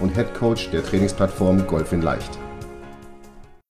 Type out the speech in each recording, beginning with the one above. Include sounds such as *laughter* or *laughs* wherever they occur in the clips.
und Head Coach der Trainingsplattform Golf in Leicht.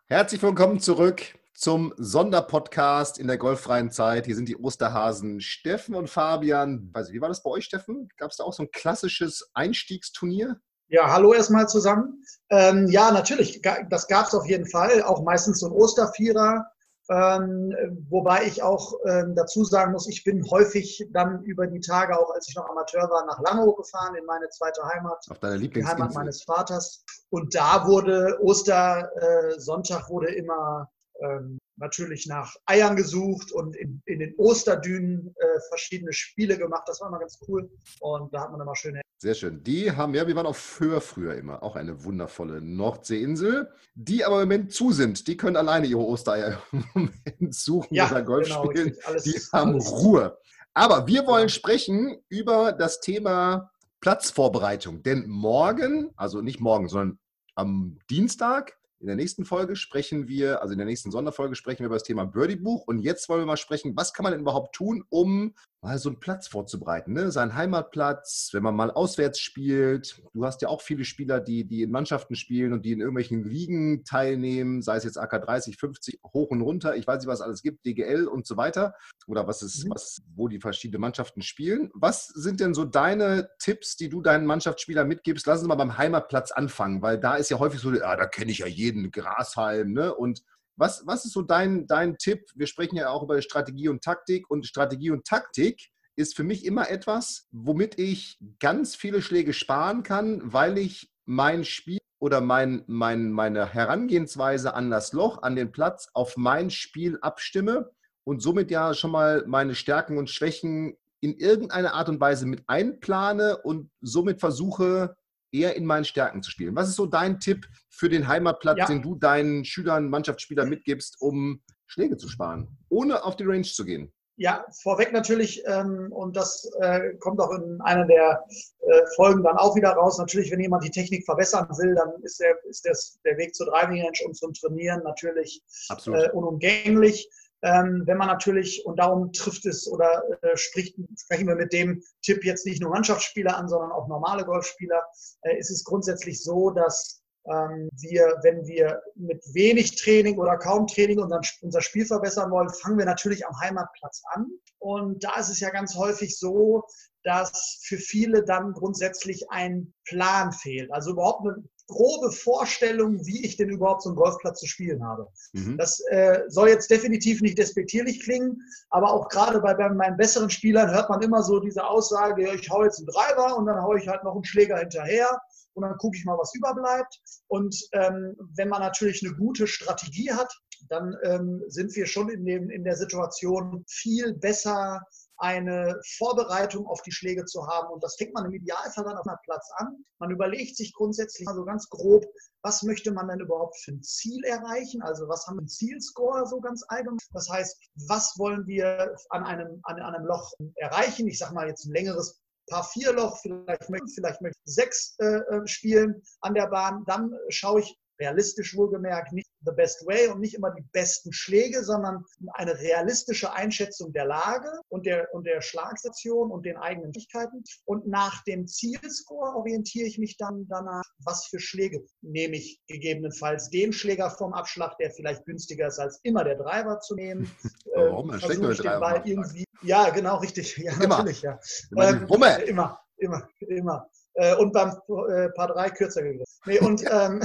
Herzlich willkommen zurück zum Sonderpodcast in der golffreien Zeit. Hier sind die Osterhasen Steffen und Fabian. Weiß wie war das bei euch, Steffen? Gab es da auch so ein klassisches Einstiegsturnier? Ja, hallo erstmal zusammen. Ähm, ja, natürlich, das gab es auf jeden Fall. Auch meistens so ein Ostervierer. Ähm, wobei ich auch ähm, dazu sagen muss, ich bin häufig dann über die Tage, auch als ich noch Amateur war, nach Langeoog gefahren, in meine zweite Heimat. Auf deiner Die Heimat meines Vaters. Und da wurde Ostersonntag äh, wurde immer ähm, natürlich nach Eiern gesucht und in, in den Osterdünen äh, verschiedene Spiele gemacht. Das war immer ganz cool. Und da hat man immer schöne sehr schön. Die haben ja, wir waren auf Föhr früher immer, auch eine wundervolle Nordseeinsel, die aber im Moment zu sind. Die können alleine ihre Ostereier im Moment suchen Ja, oder Golf genau, spielen. Alles- die haben alles- Ruhe. Aber wir wollen Ja. sprechen über das Thema Platzvorbereitung. Denn morgen, also nicht morgen, sondern am Dienstag, in der nächsten Folge sprechen wir, also in der nächsten Sonderfolge sprechen wir über das Thema Birdie-Buch. Und jetzt wollen wir mal sprechen, was kann man denn überhaupt tun, um mal so einen Platz vorzubereiten, ne? Sein Heimatplatz, wenn man mal auswärts spielt. Du hast ja auch viele Spieler, die, die in Mannschaften spielen und die in irgendwelchen Ligen teilnehmen, sei es jetzt AK 30, 50, hoch und runter, ich weiß nicht, was es alles gibt, DGL und so weiter. Oder was ist, Mhm. was, wo die verschiedenen Mannschaften spielen. Was sind denn so deine Tipps, die du deinen Mannschaftsspielern mitgibst? Lass uns mal beim Heimatplatz anfangen, weil da ist ja häufig so, ja, da kenne ich ja jeden, Grashalm, ne? Und was, was ist so dein, dein Tipp? Wir sprechen ja auch über Strategie und Taktik und Strategie und Taktik ist für mich immer etwas, womit ich ganz viele Schläge sparen kann, weil ich mein Spiel oder mein, mein, meine Herangehensweise an das Loch, an den Platz auf mein Spiel abstimme und somit ja schon mal meine Stärken und Schwächen in irgendeiner Art und Weise mit einplane und somit versuche, eher in meinen Stärken zu spielen. Was ist so dein Tipp für den Heimatplatz, Ja. den du deinen Schülern, Mannschaftsspielern mitgibst, um Schläge zu sparen, ohne auf die Range zu gehen? Ja, vorweg natürlich, ähm, und das äh, kommt auch in einer der äh, Folgen dann auch wieder raus. Natürlich, wenn jemand die Technik verbessern will, dann ist, der, ist das, der Weg zur Driving Range und zum Trainieren natürlich äh, unumgänglich. Ähm, wenn man natürlich, und darum trifft es oder äh, spricht, sprechen wir mit dem Tipp jetzt nicht nur Mannschaftsspieler an, sondern auch normale Golfspieler, äh, ist es grundsätzlich so, dass ähm, wir, wenn wir mit wenig Training oder kaum Training unseren, unser Spiel verbessern wollen, fangen wir natürlich am Heimatplatz an. Und da ist es ja ganz häufig so, dass für viele dann grundsätzlich ein Plan fehlt. Also überhaupt eine grobe Vorstellung, wie ich denn überhaupt so einen Golfplatz zu spielen habe. Mhm. Das äh, soll jetzt definitiv nicht despektierlich klingen, aber auch gerade bei, bei meinen besseren Spielern hört man immer so diese Aussage, ja, ich hau jetzt einen Driver und dann hau ich halt noch einen Schläger hinterher und dann gucke ich mal, was überbleibt. Und ähm, wenn man natürlich eine gute Strategie hat, dann ähm, sind wir schon in, dem, in der Situation viel besser eine Vorbereitung auf die Schläge zu haben. Und das fängt man im Idealfall dann auf einem Platz an. Man überlegt sich grundsätzlich mal so ganz grob, was möchte man denn überhaupt für ein Ziel erreichen? Also was haben wir Zielscore so ganz allgemein? Das heißt, was wollen wir an einem, an, an einem Loch erreichen? Ich sage mal jetzt ein längeres Paar vier Loch, vielleicht möchte vielleicht möchte ich sechs äh, äh, spielen an der Bahn. Dann schaue ich realistisch wohlgemerkt nicht the best way und nicht immer die besten Schläge, sondern eine realistische Einschätzung der Lage und der, und der Schlagstation und den eigenen Fähigkeiten. Und nach dem Zielscore orientiere ich mich dann danach, was für Schläge nehme ich gegebenenfalls den Schläger vom Abschlag, der vielleicht günstiger ist, als immer der Driver zu nehmen. Aber *laughs* warum? Äh, Dann steckt nur den Driver Ball irgendwie, ja, genau, richtig. Ja, Immer. natürlich, ja. Ähm. Immer, immer, immer. Äh, und beim äh, Paar 3 kürzer gegriffen. Nee, und, ähm,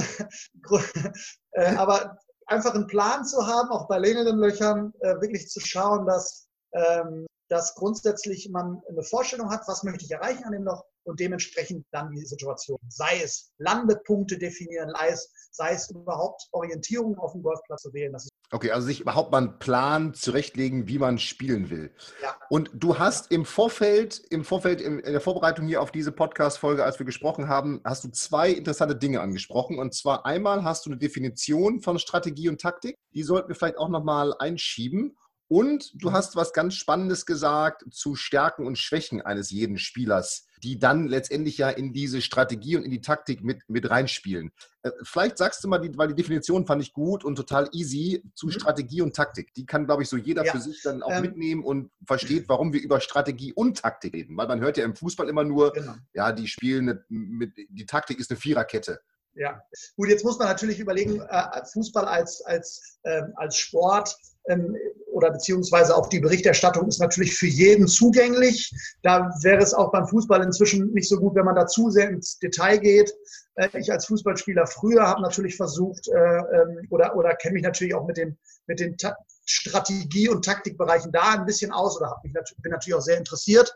*laughs* äh, aber einfach einen Plan zu haben, auch bei längeren Löchern, äh, wirklich zu schauen, dass, ähm, dass grundsätzlich man eine Vorstellung hat, was möchte ich erreichen an dem Loch und dementsprechend dann die Situation. Sei es Landepunkte definieren, sei es, sei es überhaupt Orientierung auf dem Golfplatz zu wählen. Das ist Okay, also sich überhaupt mal einen Plan zurechtlegen, wie man spielen will. Ja. Und du hast im Vorfeld, im Vorfeld, in, der Vorbereitung hier auf diese Podcast-Folge, als wir gesprochen haben, hast du zwei interessante Dinge angesprochen. Und zwar einmal hast du eine Definition von Strategie und Taktik. Die sollten wir vielleicht auch nochmal einschieben. Und du mhm. hast was ganz Spannendes gesagt zu Stärken und Schwächen eines jeden Spielers, die dann letztendlich ja in diese Strategie und in die Taktik mit, mit reinspielen. Äh, vielleicht sagst du mal, die, weil die Definition fand ich gut und total easy zu mhm. Strategie und Taktik. Die kann, glaube ich, so jeder ja. für sich dann auch ähm, mitnehmen und versteht, warum wir über Strategie und Taktik reden. Weil man hört ja im Fußball immer nur, genau. ja, die spielen mit, die Taktik ist eine Viererkette. Ja, gut, jetzt muss man natürlich überlegen, äh, Fußball als, als, ähm, als Sport ähm, oder beziehungsweise auch die Berichterstattung ist natürlich für jeden zugänglich. Da wäre es auch beim Fußball inzwischen nicht so gut, wenn man da zu sehr ins Detail geht. Äh, ich als Fußballspieler früher habe natürlich versucht äh, ähm, oder, oder kenne mich natürlich auch mit den, mit den Strategie- und Taktikbereichen da ein bisschen aus oder mich, bin natürlich auch sehr interessiert.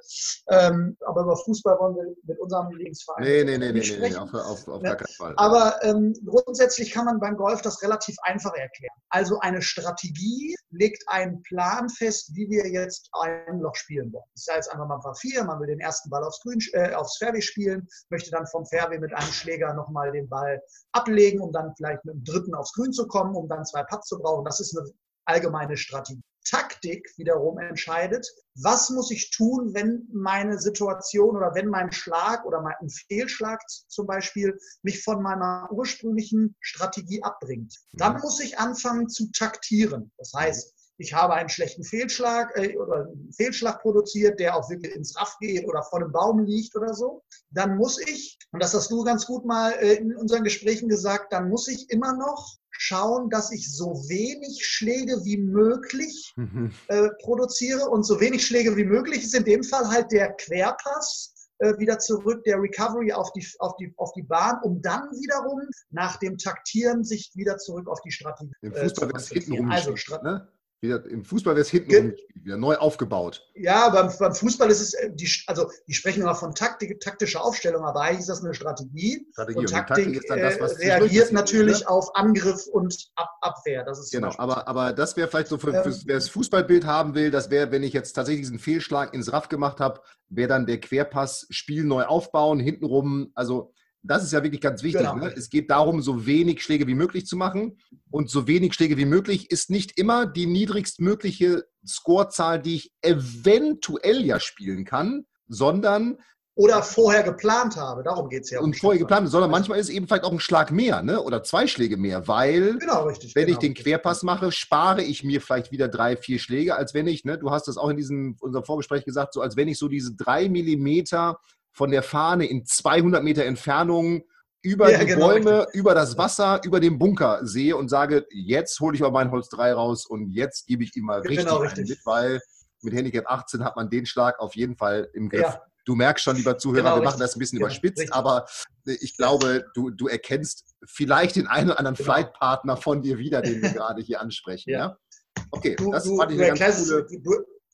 Ähm, aber über Fußball wollen wir mit unserem Lebensverein nee, nee, nee, nicht nee, sprechen. Nee, auf, auf, auf gar keinen Fall. Aber ähm, grundsätzlich kann man beim Golf das relativ einfach erklären. Also eine Strategie legt einen Plan fest, wie wir jetzt ein Loch spielen wollen. Das heißt einfach mal ein paar vier, man will den ersten Ball aufs, Grün, äh, aufs Fairway spielen, möchte dann vom Fairway mit einem Schläger nochmal den Ball ablegen, um dann vielleicht mit dem dritten aufs Grün zu kommen, um dann zwei Putts zu brauchen. Das ist eine allgemeine Strategie. Taktik wiederum entscheidet, was muss ich tun, wenn meine Situation oder wenn mein Schlag oder mein Fehlschlag zum Beispiel mich von meiner ursprünglichen Strategie abbringt. Dann mhm. muss ich anfangen zu taktieren. Das heißt, ich habe einen schlechten Fehlschlag äh, oder einen Fehlschlag produziert, der auch wirklich ins Raff geht oder vor dem Baum liegt oder so, dann muss ich, und das hast du ganz gut mal äh, in unseren Gesprächen gesagt, dann muss ich immer noch schauen, dass ich so wenig Schläge wie möglich mhm. äh, produziere. Und so wenig Schläge wie möglich ist in dem Fall halt der Querpass äh, wieder zurück, der Recovery auf die, auf, die, auf die Bahn, um dann wiederum nach dem Taktieren sich wieder zurück auf die Strategie Im Fußball äh, zu konzentrieren. Also, ne? Wieder, Im Fußball wäre es hinten Ge wieder neu aufgebaut. Ja, beim, beim, Fußball ist es, äh, die, also die sprechen immer von Taktik, taktischer Aufstellung, aber eigentlich ist das eine Strategie. Strategie. Und, und Taktik, Taktik ist dann das, was äh, reagiert natürlich ne? auf Angriff und Ab Abwehr. Das ist genau, aber, aber das wäre vielleicht so, für, ähm, wer das Fußballbild haben will, das wäre, wenn ich jetzt tatsächlich diesen Fehlschlag ins Raff gemacht habe, wäre dann der Querpass, Spiel neu aufbauen, hintenrum, also das ist ja wirklich ganz wichtig. Genau. Ne? Es geht darum, so wenig Schläge wie möglich zu machen. Und so wenig Schläge wie möglich ist nicht immer die niedrigstmögliche Scorezahl, die ich eventuell ja spielen kann, sondern oder vorher geplant habe. Darum geht es ja. Und vorher geplant, sondern manchmal ist es eben vielleicht auch ein Schlag mehr, ne? Oder zwei Schläge mehr, weil genau, richtig, wenn genau, ich den Querpass mache, spare ich mir vielleicht wieder drei, vier Schläge, als wenn ich, ne, du hast das auch in diesem unserem Vorgespräch gesagt, so als wenn ich so diese drei Millimeter von der Fahne in 200 Meter Entfernung über ja, die genau, Bäume, richtig. über das Wasser, über den Bunker sehe und sage, jetzt hole ich mal mein Holz 3 raus und jetzt gebe ich ihm mal richtig, genau, richtig. mit, weil mit Handicap 18 hat man den Schlag auf jeden Fall im Griff. Ja. Du merkst schon, lieber Zuhörer, genau, wir machen das ein bisschen überspitzt, richtig. aber ich glaube, du, du erkennst vielleicht den einen oder anderen genau. Flightpartner von dir wieder, den wir *laughs* gerade hier ansprechen. Ja. Okay, du, das du, fand ich eine ganz coole... Du,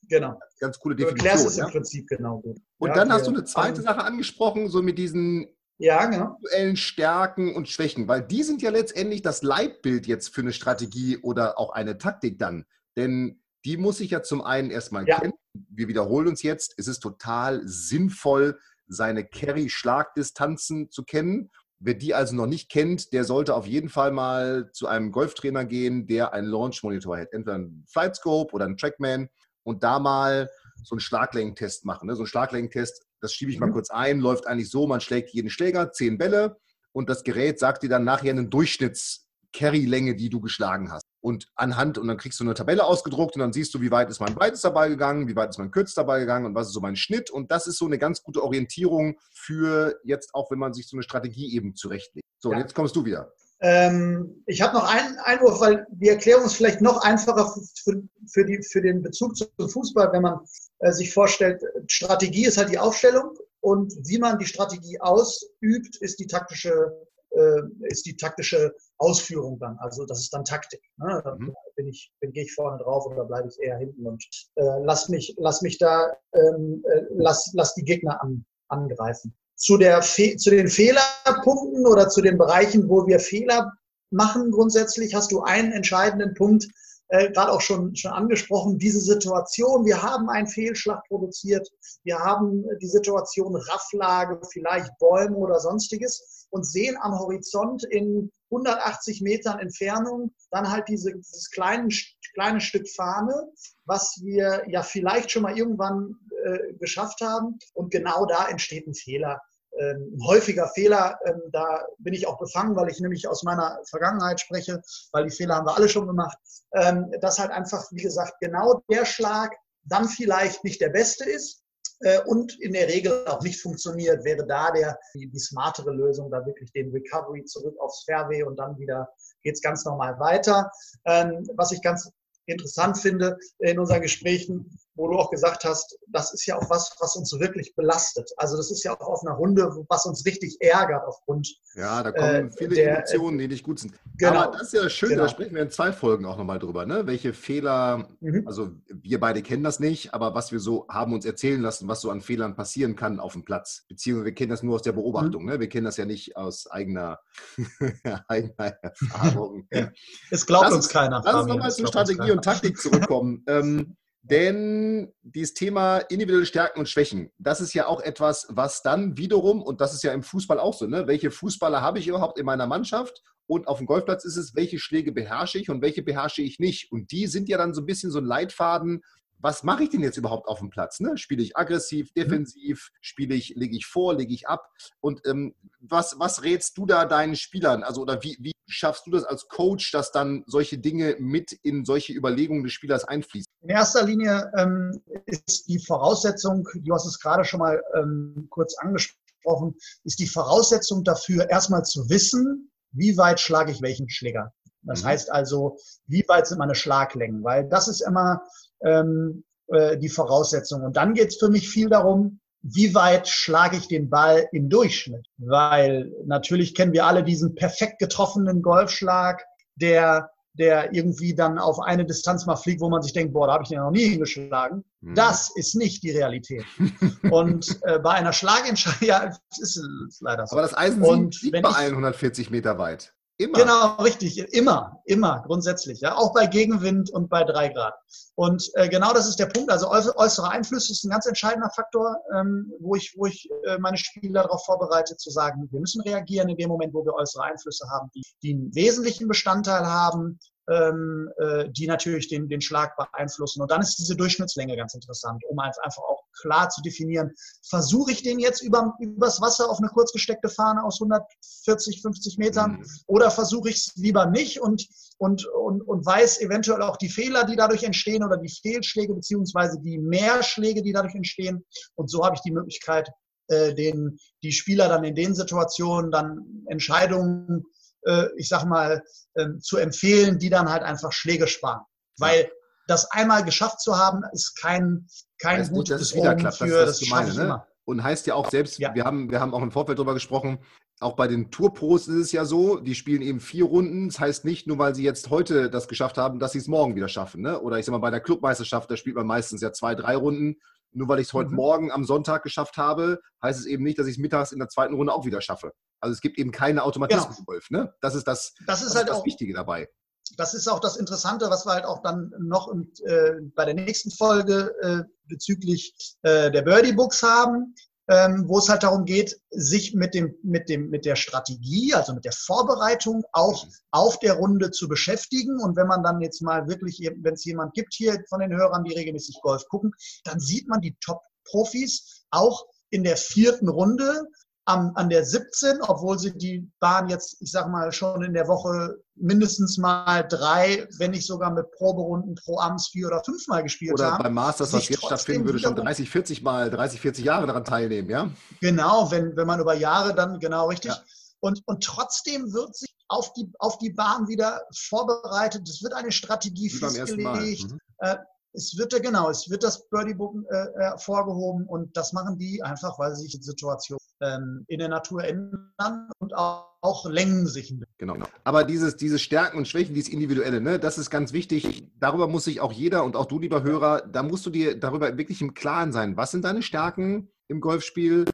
Genau. Ganz coole Definition. Du erklärst es im Prinzip genau. Und ja, dann hast du eine zweite Sache angesprochen, so mit diesen ja, genau. aktuellen Stärken und Schwächen, weil die sind ja letztendlich das Leitbild jetzt für eine Strategie oder auch eine Taktik dann. Denn die muss ich ja zum einen erstmal ja. kennen. Wir wiederholen uns jetzt. Es ist total sinnvoll, seine Carry-Schlagdistanzen zu kennen. Wer die also noch nicht kennt, der sollte auf jeden Fall mal zu einem Golftrainer gehen, der einen Launch-Monitor hat. Entweder einen Flightscope oder einen Trackman und da mal so einen Schlaglenkentest machen. Ne? So einen Schlaglenkentest, das schiebe ich mal mhm. kurz ein, läuft eigentlich so, man schlägt jeden Schläger, zehn Bälle und das Gerät sagt dir dann nachher einen Durchschnitts-Carry-Länge, die du geschlagen hast. Und anhand, und dann kriegst du eine Tabelle ausgedruckt und dann siehst du, wie weit ist mein weitester Ball gegangen, wie weit ist mein kürzester Ball gegangen und was ist so mein Schnitt. Und das ist so eine ganz gute Orientierung für jetzt auch, wenn man sich so eine Strategie eben zurechtlegt. So, ja. jetzt kommst du wieder. Ähm, ich habe noch einen Einwurf, weil die Erklärung ist vielleicht noch einfacher für, für, die, für den Bezug zum Fußball, wenn man äh, sich vorstellt, Strategie ist halt die Aufstellung und wie man die Strategie ausübt, ist die taktische, äh, ist die taktische Ausführung dann. Also das ist dann Taktik. Ne? Mhm. bin ich, bin, gehe ich vorne drauf oder bleibe ich eher hinten und äh, lass mich, lass mich da, ähm, äh, lass, lass die Gegner an, angreifen zu, der zu den Fehlerpunkten oder zu den Bereichen, wo wir Fehler machen grundsätzlich, hast du einen entscheidenden Punkt äh, gerade auch schon, schon angesprochen, diese Situation, wir haben einen Fehlschlag produziert, wir haben die Situation Rafflage, vielleicht Bäume oder sonstiges und sehen am Horizont in 180 Metern Entfernung dann halt diese, dieses kleine, kleine Stück Fahne, was wir ja vielleicht schon mal irgendwann äh, geschafft haben. Und genau da entsteht ein Fehler ähm, ein häufiger Fehler. Ähm, da bin ich auch befangen, weil ich nämlich aus meiner Vergangenheit spreche, weil die Fehler haben wir alle schon gemacht. Ähm, dass halt einfach, wie gesagt, genau der Schlag dann vielleicht nicht der beste ist äh, und in der Regel auch nicht funktioniert, wäre da der, die, die smartere Lösung, da wirklich den Recovery zurück aufs Fairway und dann wieder geht es ganz normal weiter. was ich ganz interessant finde in unseren Gesprächen, wo du auch gesagt hast, das ist ja auch was, was uns wirklich belastet. Also das ist ja auch auf einer Runde, was uns richtig ärgert aufgrund. Ja, da kommen äh, viele der, Emotionen, die nicht gut sind. Genau, Aber das ist ja schön, genau. da sprechen wir in zwei Folgen auch nochmal drüber, ne? Welche Fehler, mhm. also wir beide kennen das nicht, aber was wir so haben uns erzählen lassen, was so an Fehlern passieren kann auf dem Platz. Beziehungsweise wir kennen das nur aus der Beobachtung, mhm. ne? Wir kennen das ja nicht aus eigener, *laughs* eigener Erfahrung. *laughs* ja. Es glaubt lass uns keiner. Lass uns nochmal zu Strategie und Taktik zurückkommen. ähm, *laughs* denn dieses Thema individuelle Stärken und Schwächen, das ist ja auch etwas, was dann wiederum, und das ist ja im Fußball auch so, ne? welche Fußballer habe ich überhaupt in meiner Mannschaft? Und auf dem Golfplatz ist es, welche Schläge beherrsche ich und welche beherrsche ich nicht. Und die sind ja dann so ein bisschen so ein Leitfaden, was mache ich denn jetzt überhaupt auf dem Platz? Ne? Spiele ich aggressiv, mhm. defensiv, spiele ich, lege ich vor, lege ich ab? Und ähm, was, was rätst du da deinen Spielern? Also, oder wie, wie schaffst du das als Coach, dass dann solche Dinge mit in solche Überlegungen des Spielers einfließen? In erster Linie ähm, ist die Voraussetzung, du hast es gerade schon mal ähm, kurz angesprochen, ist die Voraussetzung dafür, erstmal zu wissen, wie weit schlage ich welchen Schläger. Das mhm. heißt also, wie weit sind meine Schlaglängen? Weil das ist immer ähm, äh, die Voraussetzung. Und dann geht es für mich viel darum, wie weit schlage ich den Ball im Durchschnitt? Weil natürlich kennen wir alle diesen perfekt getroffenen Golfschlag, der, der irgendwie dann auf eine Distanz mal fliegt, wo man sich denkt, boah, da habe ich den noch nie hingeschlagen. Mhm. Das ist nicht die Realität. *laughs* Und äh, bei einer Schlagentscheidung, *laughs* ja, ist es leider so. Aber das Eisen liegt bei 140 Meter weit. Immer. Genau, richtig. Immer, immer, grundsätzlich. Ja, auch bei Gegenwind und bei drei Grad. Und äh, genau das ist der Punkt. Also äußere Einflüsse ist ein ganz entscheidender Faktor, ähm, wo ich, wo ich äh, meine Spieler darauf vorbereite, zu sagen, wir müssen reagieren in dem Moment, wo wir äußere Einflüsse haben, die, die einen wesentlichen Bestandteil haben, ähm, äh, die natürlich den, den Schlag beeinflussen. Und dann ist diese Durchschnittslänge ganz interessant, um einfach auch klar zu definieren, versuche ich den jetzt über, übers Wasser auf eine kurz gesteckte Fahne aus 140, 50 Metern mhm. oder versuche ich es lieber nicht und, und, und, und weiß eventuell auch die Fehler, die dadurch entstehen oder die Fehlschläge beziehungsweise die Mehrschläge, die dadurch entstehen. Und so habe ich die Möglichkeit, äh, den, die Spieler dann in den Situationen dann Entscheidungen äh, ich sag mal, ähm, zu empfehlen, die dann halt einfach Schläge sparen. Weil das einmal geschafft zu haben, ist kein, kein heißt gutes nicht, dass es für das, das, das meine, ne? Und heißt ja auch selbst, ja. wir, haben, wir haben auch im Vorfeld darüber gesprochen, auch bei den Tourpros ist es ja so, die spielen eben vier Runden. Das heißt nicht nur, weil sie jetzt heute das geschafft haben, dass sie es morgen wieder schaffen. Ne? Oder ich sag mal, bei der Clubmeisterschaft, da spielt man meistens ja zwei, drei Runden. Nur weil ich es heute mhm. Morgen am Sonntag geschafft habe, heißt es eben nicht, dass ich es mittags in der zweiten Runde auch wieder schaffe. Also es gibt eben keine Automatismen genau. im Golf. Ne? Das ist das, das, ist das, halt ist das Wichtige dabei. Das ist auch das Interessante, was wir halt auch dann noch und, äh, bei der nächsten Folge äh, bezüglich äh, der Birdie Books haben ähm, wo es halt darum geht, sich mit, dem, mit, dem, mit der Strategie, also mit der Vorbereitung auch mhm. auf der Runde zu beschäftigen. Und wenn man dann jetzt mal wirklich, wenn es jemand gibt hier von den Hörern, die regelmäßig Golf gucken, dann sieht man die Top-Profis auch in der vierten Runde am, an der 17, obwohl sie die Bahn jetzt, ich sag mal, schon in der Woche mindestens mal drei, wenn nicht sogar mit Proberunden pro Amts vier oder fünfmal gespielt oder haben. Oder beim Masters, was jetzt stattfinden würde, schon 30, 40 Mal, 30, 40 Jahre daran teilnehmen, ja? Genau, wenn, wenn man über Jahre dann, genau richtig. Ja. Und, und trotzdem wird sich auf die, auf die Bahn wieder vorbereitet. Es wird eine Strategie festgelegt. Mhm. Äh, es wird ja genau, es wird das Birdie-Book äh, hervorgehoben und das machen die einfach, weil sich die Situation ähm, in der Natur ändern und auch, auch Längen sich ändern. Genau. Aber dieses, diese Stärken und Schwächen, dieses Individuelle, ne, das ist ganz wichtig. Darüber muss sich auch jeder und auch du, lieber Hörer, da musst du dir darüber wirklich im Klaren sein. Was sind deine Stärken im Golfspiel?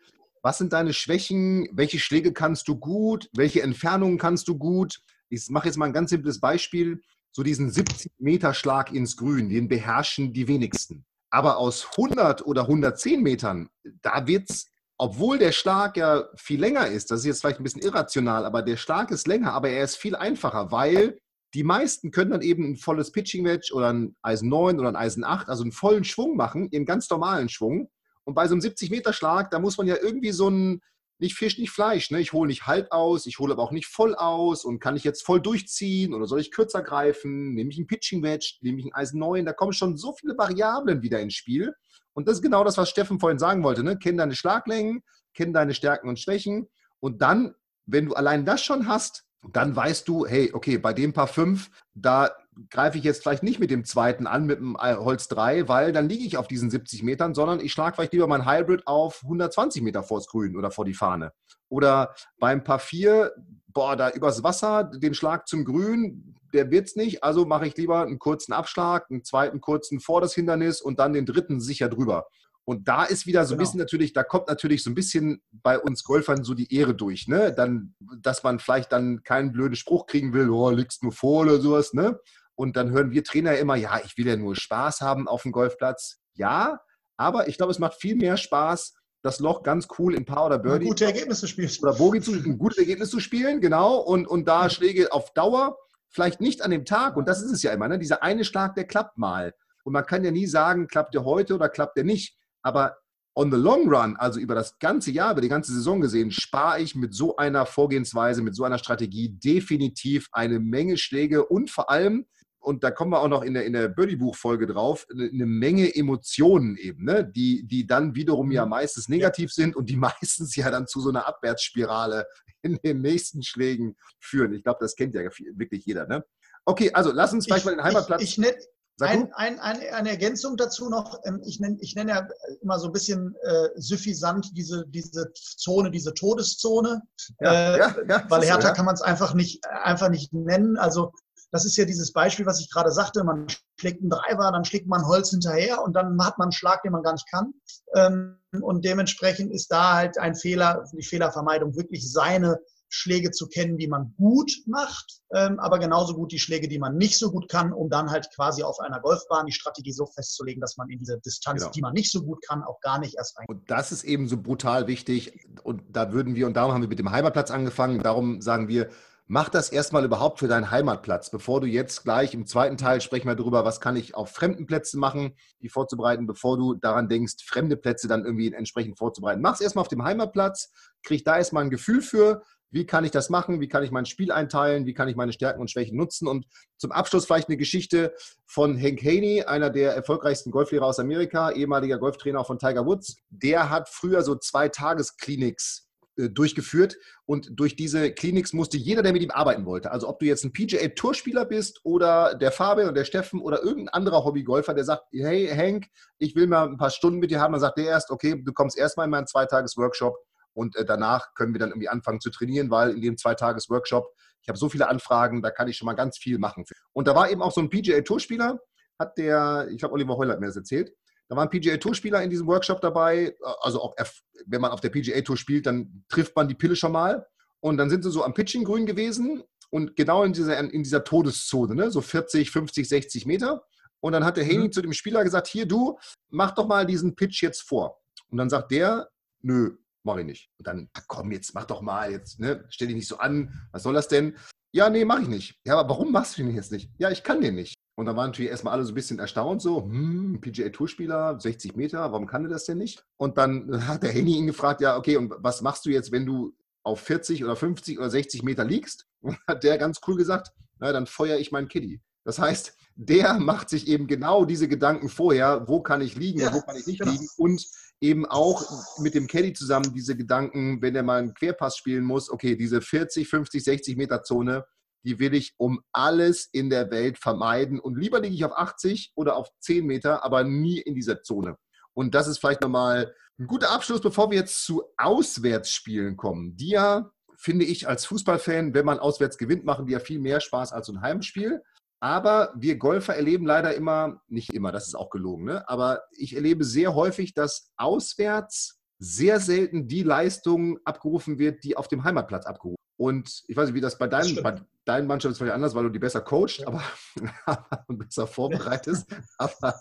Was sind deine Schwächen? Welche Schläge kannst du gut? Welche Entfernungen kannst du gut? Ich mache jetzt mal ein ganz simples Beispiel so diesen 70 Meter Schlag ins Grün, den beherrschen die wenigsten. Aber aus 100 oder 110 Metern, da wird es, obwohl der Schlag ja viel länger ist, das ist jetzt vielleicht ein bisschen irrational, aber der Schlag ist länger, aber er ist viel einfacher, weil die meisten können dann eben ein volles Pitching Wedge oder ein Eisen 9 oder ein Eisen 8, also einen vollen Schwung machen, ihren ganz normalen Schwung. Und bei so einem 70-Meter-Schlag, da muss man ja irgendwie so ein, nicht Fisch, nicht Fleisch. Ne? Ich hole nicht halb aus, ich hole aber auch nicht voll aus und kann ich jetzt voll durchziehen oder soll ich kürzer greifen? Nehme ich ein Pitching Wedge, nehme ich ein Eisen 9? Da kommen schon so viele Variablen wieder ins Spiel. Und das ist genau das, was Steffen vorhin sagen wollte. Ne? Kenn deine Schlaglängen, kenn deine Stärken und Schwächen. Und dann, wenn du allein das schon hast, dann weißt du, hey, okay, bei dem Paar 5, da greife ich jetzt vielleicht nicht mit dem zweiten an, mit dem Holz 3, weil dann liege ich auf diesen 70 Metern, sondern ich schlage vielleicht lieber mein Hybrid auf 120 Meter vors Grün oder vor die Fahne. Oder beim Paar 4, boah, da übers Wasser, den Schlag zum Grün, der wird es nicht, also mache ich lieber einen kurzen Abschlag, einen zweiten kurzen vor das Hindernis und dann den dritten sicher drüber. Und da ist wieder so ein genau. bisschen natürlich, da kommt natürlich so ein bisschen bei uns Golfern so die Ehre durch, ne? Dann, dass man vielleicht dann keinen blöden Spruch kriegen will, oh, liegst nur vor oder sowas, ne? Und dann hören wir Trainer immer, ja, ich will ja nur Spaß haben auf dem Golfplatz. Ja, aber ich glaube, es macht viel mehr Spaß, das Loch ganz cool in Paar oder Birdie. Gute Ergebnisse zu spielen. Oder Bogie zu, ein gutes Ergebnis zu spielen, genau. Und, und da Schläge auf Dauer, vielleicht nicht an dem Tag, und das ist es ja immer, ne? dieser eine Schlag, der klappt mal. Und man kann ja nie sagen, klappt der heute oder klappt der nicht. Aber on the long run, also über das ganze Jahr, über die ganze Saison gesehen, spare ich mit so einer Vorgehensweise, mit so einer Strategie definitiv eine Menge Schläge und vor allem, und da kommen wir auch noch in der, in der Birdie-Buch-Folge drauf, eine Menge Emotionen eben, ne? die, die dann wiederum ja mhm. meistens negativ sind und die *laughs* meistens ja dann zu so einer Abwärtsspirale in den nächsten Schlägen führen. Ich glaube, das kennt ja wirklich jeder. Ne? Okay, also lass uns vielleicht mal den Heimatplatz. Ich, ich, ein, ein, ein, eine Ergänzung dazu noch, ähm, ich nenne, ich nenne ja immer so ein bisschen äh, suffisant diese, diese Zone, diese Todeszone, ja, äh, ja, ja, weil härter so, kann man es einfach nicht, einfach nicht nennen. Also das ist ja dieses Beispiel, was ich gerade sagte, man schlägt einen Driver, dann schlägt man Holz hinterher und dann hat man einen Schlag, den man gar nicht kann. Ähm, und dementsprechend ist da halt ein Fehler, die Fehlervermeidung, wirklich seine Schläge zu kennen, die man gut macht, ähm, aber genauso gut die Schläge, die man nicht so gut kann, um dann halt quasi auf einer Golfbahn die Strategie so festzulegen, dass man in diese Distanz, genau. die man nicht so gut kann, auch gar nicht erst rein. Und das ist eben so brutal wichtig. Und da würden wir, und darum haben wir mit dem Heimatplatz angefangen, darum sagen wir, mach das erstmal überhaupt für deinen Heimatplatz, bevor du jetzt gleich im zweiten Teil sprechen wir darüber, was kann ich auf fremden Plätzen machen, die vorzubereiten, bevor du daran denkst, fremde Plätze dann irgendwie entsprechend vorzubereiten. Mach es erstmal auf dem Heimatplatz, krieg da erstmal ein Gefühl für, wie kann ich das machen? Wie kann ich mein Spiel einteilen? Wie kann ich meine Stärken und Schwächen nutzen? Und zum Abschluss vielleicht eine Geschichte von Hank Haney, einer der erfolgreichsten Golflehrer aus Amerika, ehemaliger Golftrainer von Tiger Woods. Der hat früher so zwei Tageskliniks durchgeführt und durch diese Kliniks musste jeder, der mit ihm arbeiten wollte, also ob du jetzt ein PGA-Tourspieler bist oder der Fabian oder der Steffen oder irgendein anderer Hobbygolfer, der sagt, hey Hank, ich will mal ein paar Stunden mit dir haben, dann sagt der erst, okay, du kommst erstmal in meinen Zweitages-Workshop und äh, danach können wir dann irgendwie anfangen zu trainieren, weil in dem Zweitages-Workshop, ich habe so viele Anfragen, da kann ich schon mal ganz viel machen. Und da war eben auch so ein PGA-Tourspieler, hat der, ich glaube, Oliver Heuler hat mir das erzählt, da war ein PGA-Tourspieler in diesem Workshop dabei. Also auch, wenn man auf der PGA-Tour spielt, dann trifft man die Pille schon mal. Und dann sind sie so am Pitching-Grün gewesen und genau in dieser, in dieser Todeszone, ne? so 40, 50, 60 Meter. Und dann hat der Haney mhm. zu dem Spieler gesagt, hier du, mach doch mal diesen Pitch jetzt vor. Und dann sagt der, nö, Mach ich nicht. Und dann, komm, jetzt mach doch mal, jetzt, ne, stell dich nicht so an, was soll das denn? Ja, nee, mach ich nicht. Ja, aber warum machst du den jetzt nicht? Ja, ich kann den nicht. Und dann waren natürlich erstmal alle so ein bisschen erstaunt, so, hm, PGA-Tourspieler, 60 Meter, warum kann der das denn nicht? Und dann *laughs* hat der Henny ihn gefragt, ja, okay, und was machst du jetzt, wenn du auf 40 oder 50 oder 60 Meter liegst? *laughs* Und hat der ganz cool gesagt, na, dann feuere ich meinen Kiddie. Das heißt, der *laughs* macht sich eben genau diese Gedanken vorher, wo kann ich liegen ja, wo kann ich nicht genau. liegen und eben auch mit dem Caddy zusammen diese Gedanken, wenn er mal einen Querpass spielen muss, okay, diese 40, 50, 60 Meter Zone, die will ich um alles in der Welt vermeiden. Und lieber liege ich auf 80 oder auf 10 Meter, aber nie in dieser Zone. Und das ist vielleicht nochmal ein guter Abschluss, bevor wir jetzt zu Auswärtsspielen kommen. Die ja, finde ich, als Fußballfan, wenn man auswärts gewinnt, machen die ja viel mehr Spaß als ein Heimspiel. Aber wir Golfer erleben leider immer, nicht immer, das ist auch gelogen, ne? aber ich erlebe sehr häufig, dass auswärts sehr selten die Leistung abgerufen wird, die auf dem Heimatplatz abgerufen wird. Und ich weiß nicht, wie das bei deinen, das bei deinen Mannschaft ist vielleicht anders, weil du die besser coacht, aber, *laughs* aber besser vorbereitest. aber,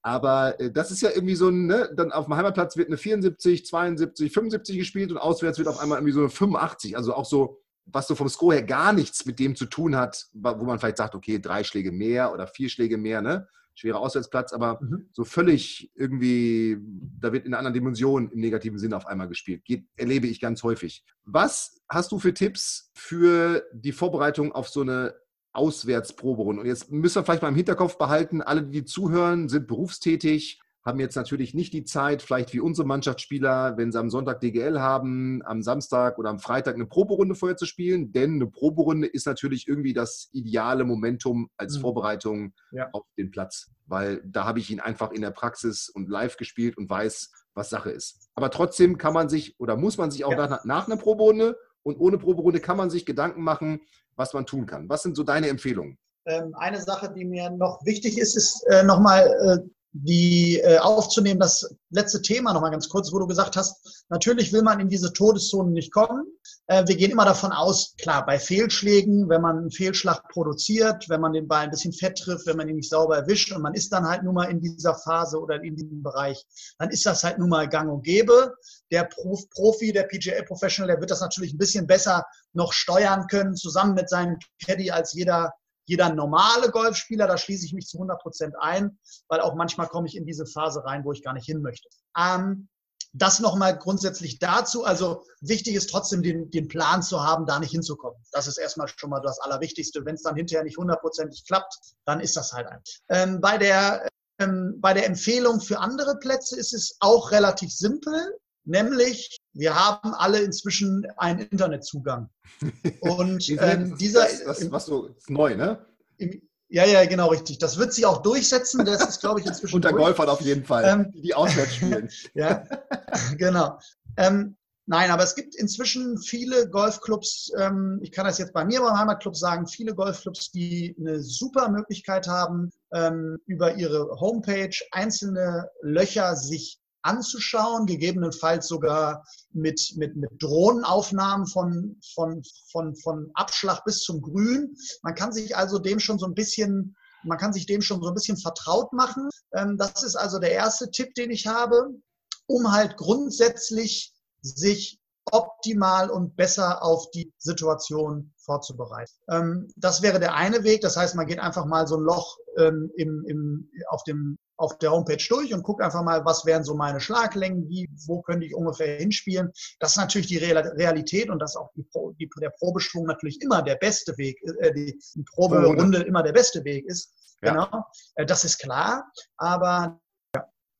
aber äh, das ist ja irgendwie so ein, ne, dann auf dem Heimatplatz wird eine 74, 72, 75 gespielt und auswärts wird auf einmal irgendwie so eine 85. Also auch so, was so vom Score her gar nichts mit dem zu tun hat, wo man vielleicht sagt, okay, drei Schläge mehr oder vier Schläge mehr, ne? Schwerer Auswärtsplatz, aber mhm. so völlig irgendwie, da wird in einer anderen Dimension im negativen Sinne auf einmal gespielt. Geht, erlebe ich ganz häufig. Was hast du für Tipps für die Vorbereitung auf so eine Auswärtsproberunde? Und jetzt müssen wir vielleicht mal im Hinterkopf behalten, alle, die zuhören, sind berufstätig, haben jetzt natürlich nicht die Zeit, vielleicht wie unsere Mannschaftsspieler, wenn sie am Sonntag DGL haben, am Samstag oder am Freitag eine Proberunde vorher zu spielen. Denn eine Proberunde ist natürlich irgendwie das ideale Momentum als mhm. Vorbereitung ja. auf den Platz. Weil da habe ich ihn einfach in der Praxis und live gespielt und weiß, was Sache ist. Aber trotzdem kann man sich oder muss man sich auch ja. nach, nach einer Proberunde und ohne Proberunde kann man sich Gedanken machen, was man tun kann. Was sind so deine Empfehlungen? Ähm, eine Sache, die mir noch wichtig ist, ist äh, nochmal äh, die äh, aufzunehmen, das letzte Thema nochmal ganz kurz, wo du gesagt hast, natürlich will man in diese Todeszonen nicht kommen. Äh, wir gehen immer davon aus, klar, bei Fehlschlägen, wenn man einen Fehlschlag produziert, wenn man den Ball ein bisschen fett trifft, wenn man ihn nicht sauber erwischt und man ist dann halt nun mal in dieser Phase oder in diesem Bereich, dann ist das halt nun mal gang und gäbe. Der Profi, der PGA Professional, der wird das natürlich ein bisschen besser noch steuern können, zusammen mit seinem Caddy als jeder jeder normale Golfspieler, da schließe ich mich zu 100 Prozent ein, weil auch manchmal komme ich in diese Phase rein, wo ich gar nicht hin möchte. Ähm, das nochmal grundsätzlich dazu. Also wichtig ist trotzdem den, den Plan zu haben, da nicht hinzukommen. Das ist erstmal schon mal das Allerwichtigste. Wenn es dann hinterher nicht hundertprozentig klappt, dann ist das halt ein. Ähm, bei, der, ähm, bei der Empfehlung für andere Plätze ist es auch relativ simpel. Nämlich, wir haben alle inzwischen einen Internetzugang. Und *laughs* ähm, dieser. Das, das, was so ist neu, ne? Im, ja, ja, genau, richtig. Das wird sich auch durchsetzen. Das ist, glaube ich, inzwischen. *laughs* Unter Golfern auf jeden Fall, ähm, die auswärts *laughs* spielen. ja, genau. Ähm, nein, aber es gibt inzwischen viele Golfclubs, ähm, ich kann das jetzt bei mir beim Heimatclub sagen, viele Golfclubs, die eine super Möglichkeit haben, ähm, über ihre Homepage einzelne Löcher sich anzuschauen, gegebenenfalls sogar mit, mit, mit Drohnenaufnahmen von, von, von, von Abschlag bis zum Grün. Man kann sich also dem schon so ein bisschen, man kann sich dem schon so ein bisschen vertraut machen. Ähm, das ist also der erste Tipp, den ich habe, um halt grundsätzlich sich optimal und besser auf die Situation vorzubereiten. Ähm, das wäre der eine Weg. Das heißt, man geht einfach mal so ein Loch ähm, im, im, auf dem auf der Homepage durch und gucke einfach mal, was wären so meine Schlaglängen, wie, wo könnte ich ungefähr hinspielen. Das ist natürlich die Realität und das ist auch die, die, der Probeschwung natürlich immer der beste Weg, äh, die, die Proberunde immer der beste Weg ist. Ja. Genau, äh, das ist klar. Aber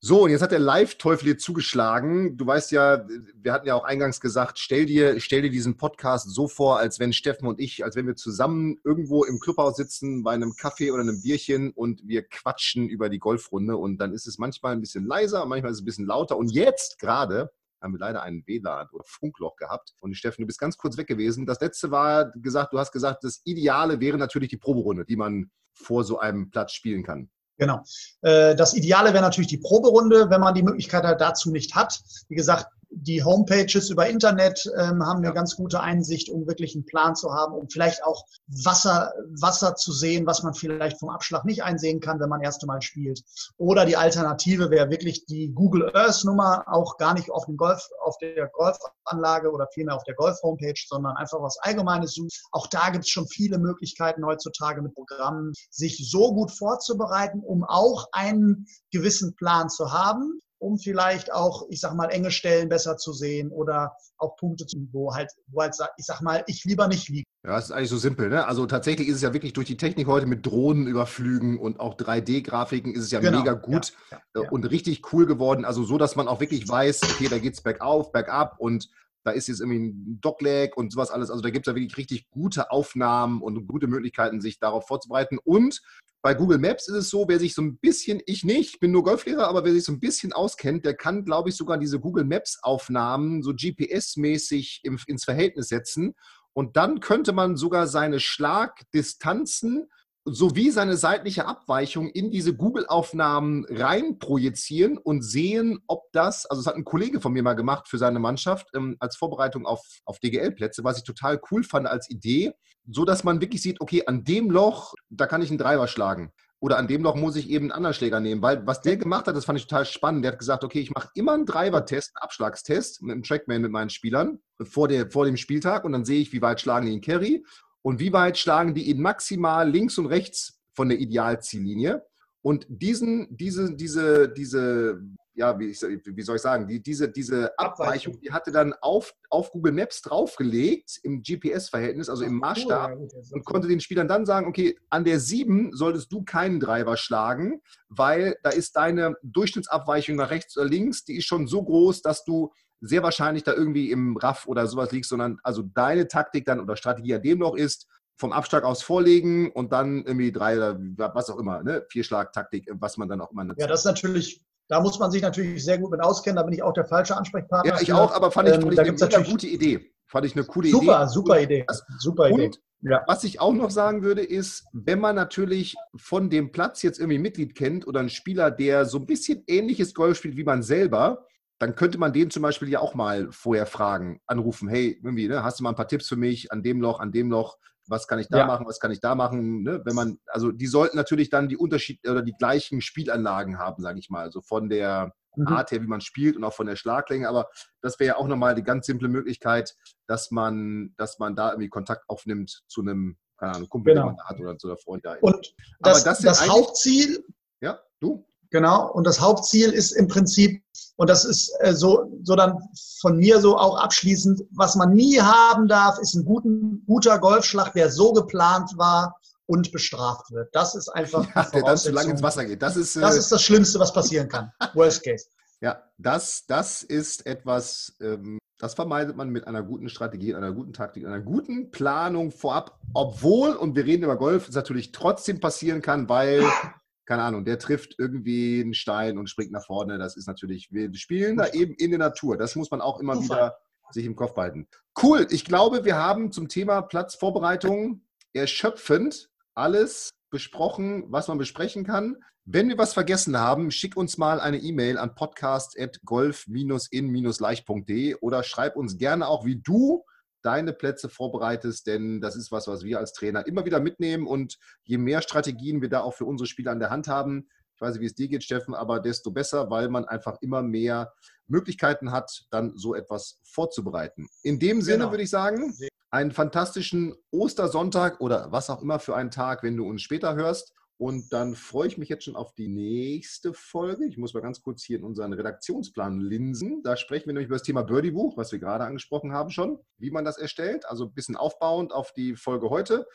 so, und jetzt hat der Live-Teufel dir zugeschlagen. Du weißt ja, wir hatten ja auch eingangs gesagt, stell dir, stell dir diesen Podcast so vor, als wenn Steffen und ich, als wenn wir zusammen irgendwo im Clubhaus sitzen, bei einem Kaffee oder einem Bierchen und wir quatschen über die Golfrunde. Und dann ist es manchmal ein bisschen leiser, manchmal ist es ein bisschen lauter. Und jetzt gerade haben wir leider einen WLAN oder Funkloch gehabt. Und Steffen, du bist ganz kurz weg gewesen. Das letzte war gesagt, du hast gesagt, das Ideale wäre natürlich die Proberunde, die man vor so einem Platz spielen kann. Genau. Äh, das Ideale wäre natürlich die Proberunde, wenn man die Möglichkeit dazu nicht hat. Wie gesagt, die Homepages über Internet ähm, haben eine ja. ganz gute Einsicht, um wirklich einen Plan zu haben, um vielleicht auch Wasser, Wasser zu sehen, was man vielleicht vom Abschlag nicht einsehen kann, wenn man erst einmal spielt. Oder die Alternative wäre wirklich die Google Earth Nummer, auch gar nicht auf dem Golf, auf der Golfanlage oder vielmehr auf der Golf Homepage, sondern einfach was Allgemeines suchen. Auch da gibt es schon viele Möglichkeiten heutzutage mit Programmen, sich so gut vorzubereiten, um auch einen gewissen Plan zu haben um vielleicht auch, ich sag mal, enge Stellen besser zu sehen oder auch Punkte, zu, wo halt, wo halt, ich sag mal, ich lieber nicht liege. Ja, das ist eigentlich so simpel, ne? Also tatsächlich ist es ja wirklich durch die Technik heute mit Drohnen überflügen und auch 3D-Grafiken ist es ja genau. mega gut ja, ja, ja. und richtig cool geworden. Also so, dass man auch wirklich weiß, okay, da geht es bergauf, bergab und da ist jetzt irgendwie ein Docklag und sowas alles. Also da gibt es ja wirklich richtig gute Aufnahmen und gute Möglichkeiten, sich darauf vorzubereiten. Und bei Google Maps ist es so, wer sich so ein bisschen, ich nicht, ich bin nur Golflehrer, aber wer sich so ein bisschen auskennt, der kann, glaube ich, sogar diese Google Maps Aufnahmen so GPS-mäßig ins Verhältnis setzen. Und dann könnte man sogar seine Schlagdistanzen sowie seine seitliche Abweichung in diese Google-Aufnahmen rein projizieren und sehen, ob das, also es hat ein Kollege von mir mal gemacht für seine Mannschaft ähm, als Vorbereitung auf, auf DGL-Plätze, was ich total cool fand als Idee, so dass man wirklich sieht, okay, an dem Loch, da kann ich einen Dreier schlagen. Oder an dem Loch muss ich eben einen anderen Schläger nehmen. Weil was der gemacht hat, das fand ich total spannend. Der hat gesagt, okay, ich mache immer einen Driver-Test, einen Abschlagstest mit einem Trackman mit meinen Spielern vor, der, vor dem Spieltag und dann sehe ich, wie weit schlagen die in Carry und wie weit schlagen die ihn maximal links und rechts von der Idealziellinie. Und diesen, diese, diese, diese, ja, wie, ich, wie soll ich sagen, die, diese, diese Abweichung, die hatte dann auf, auf Google Maps draufgelegt im GPS-Verhältnis, also im Maßstab, cool, ja, und konnte den Spielern dann sagen, okay, an der 7 solltest du keinen Driver schlagen, weil da ist deine Durchschnittsabweichung nach rechts oder links, die ist schon so groß, dass du sehr wahrscheinlich da irgendwie im Raff oder sowas liegst, sondern also deine Taktik dann oder Strategie an dem noch ist, vom Abschlag aus vorlegen und dann irgendwie drei oder was auch immer, ne? Vierschlag-Taktik, was man dann auch immer nutzt. Ja, das ist natürlich, da muss man sich natürlich sehr gut mit auskennen, da bin ich auch der falsche Ansprechpartner. Ja, ich auch, aber fand ich, ähm, fand ich eine gute Idee. Fand ich eine coole super, Idee. Super, super Idee. Das, super Idee. Ja. was ich auch noch sagen würde, ist, wenn man natürlich von dem Platz jetzt irgendwie Mitglied kennt oder einen Spieler, der so ein bisschen ähnliches Golf spielt wie man selber, dann könnte man den zum Beispiel ja auch mal vorher fragen, anrufen, hey, irgendwie, ne, hast du mal ein paar Tipps für mich an dem Loch, an dem Loch, was kann ich da ja. machen, was kann ich da machen, ne? wenn man, also die sollten natürlich dann die Unterschied oder die gleichen Spielanlagen haben, sage ich mal, also von der mhm. Art her, wie man spielt und auch von der Schlaglänge, aber das wäre ja auch nochmal die ganz simple Möglichkeit, dass man, dass man da irgendwie Kontakt aufnimmt zu einem, keine Ahnung, Kumpel, genau. den man da hat oder zu der Freund da. Und das, das, das Hauptziel, ja, du? Genau, und das Hauptziel ist im Prinzip, und das ist äh, so, so dann von mir so auch abschließend, was man nie haben darf, ist ein guten, guter Golfschlag, der so geplant war und bestraft wird. Das ist einfach *laughs* ja, der dann zu lange ins Wasser geht. Das ist, äh, das ist das Schlimmste, was passieren kann. Worst case. Ja, das, das ist etwas, ähm, das vermeidet man mit einer guten Strategie, einer guten Taktik, einer guten Planung vorab, obwohl, und wir reden über Golf, es natürlich trotzdem passieren kann, weil *laughs* keine Ahnung, der trifft irgendwie einen Stein und springt nach vorne. Das ist natürlich, wir spielen da eben in der Natur. Das muss man auch immer wieder sich im Kopf behalten. Cool, ich glaube, wir haben zum Thema Platzvorbereitung erschöpfend alles besprochen, was man besprechen kann. Wenn wir was vergessen haben, schick uns mal eine E-Mail an podcast.golf-in-leicht.de oder schreib uns gerne auch, wie du deine Plätze vorbereitest, denn das ist was, was wir als Trainer immer wieder mitnehmen und je mehr Strategien wir da auch für unsere Spieler an der Hand haben, ich weiß nicht, wie es dir geht, Steffen, aber desto besser, weil man einfach immer mehr Möglichkeiten hat, dann so etwas vorzubereiten. In dem Sinne genau. würde ich sagen, einen fantastischen Ostersonntag oder was auch immer für einen Tag, wenn du uns später hörst. Und dann freue ich mich jetzt schon auf die nächste Folge. Ich muss mal ganz kurz hier in unseren Redaktionsplan linsen. Da sprechen wir nämlich über das Thema Birdie-Buch, was wir gerade angesprochen haben schon, wie man das erstellt. Also ein bisschen aufbauend auf die Folge heute.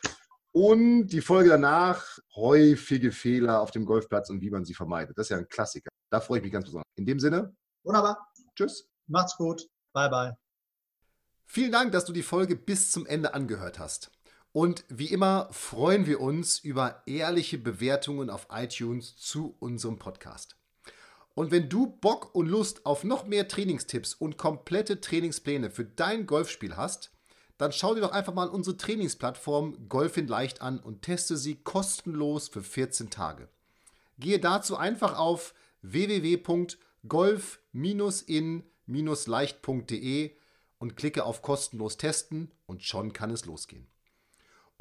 Und die Folge danach, häufige Fehler auf dem Golfplatz und wie man sie vermeidet. Das ist ja ein Klassiker. Da freue ich mich ganz besonders. In dem Sinne. Wunderbar. Tschüss. Macht's gut. Bye, bye. Vielen Dank, dass du die Folge bis zum Ende angehört hast. Und wie immer freuen wir uns über ehrliche Bewertungen auf iTunes zu unserem Podcast. Und wenn du Bock und Lust auf noch mehr Trainingstipps und komplette Trainingspläne für dein Golfspiel hast, dann schau dir doch einfach mal unsere Trainingsplattform Golf in Leicht an und teste sie kostenlos für 14 Tage. Gehe dazu einfach auf www.golf-in-leicht.de und klicke auf kostenlos testen und schon kann es losgehen.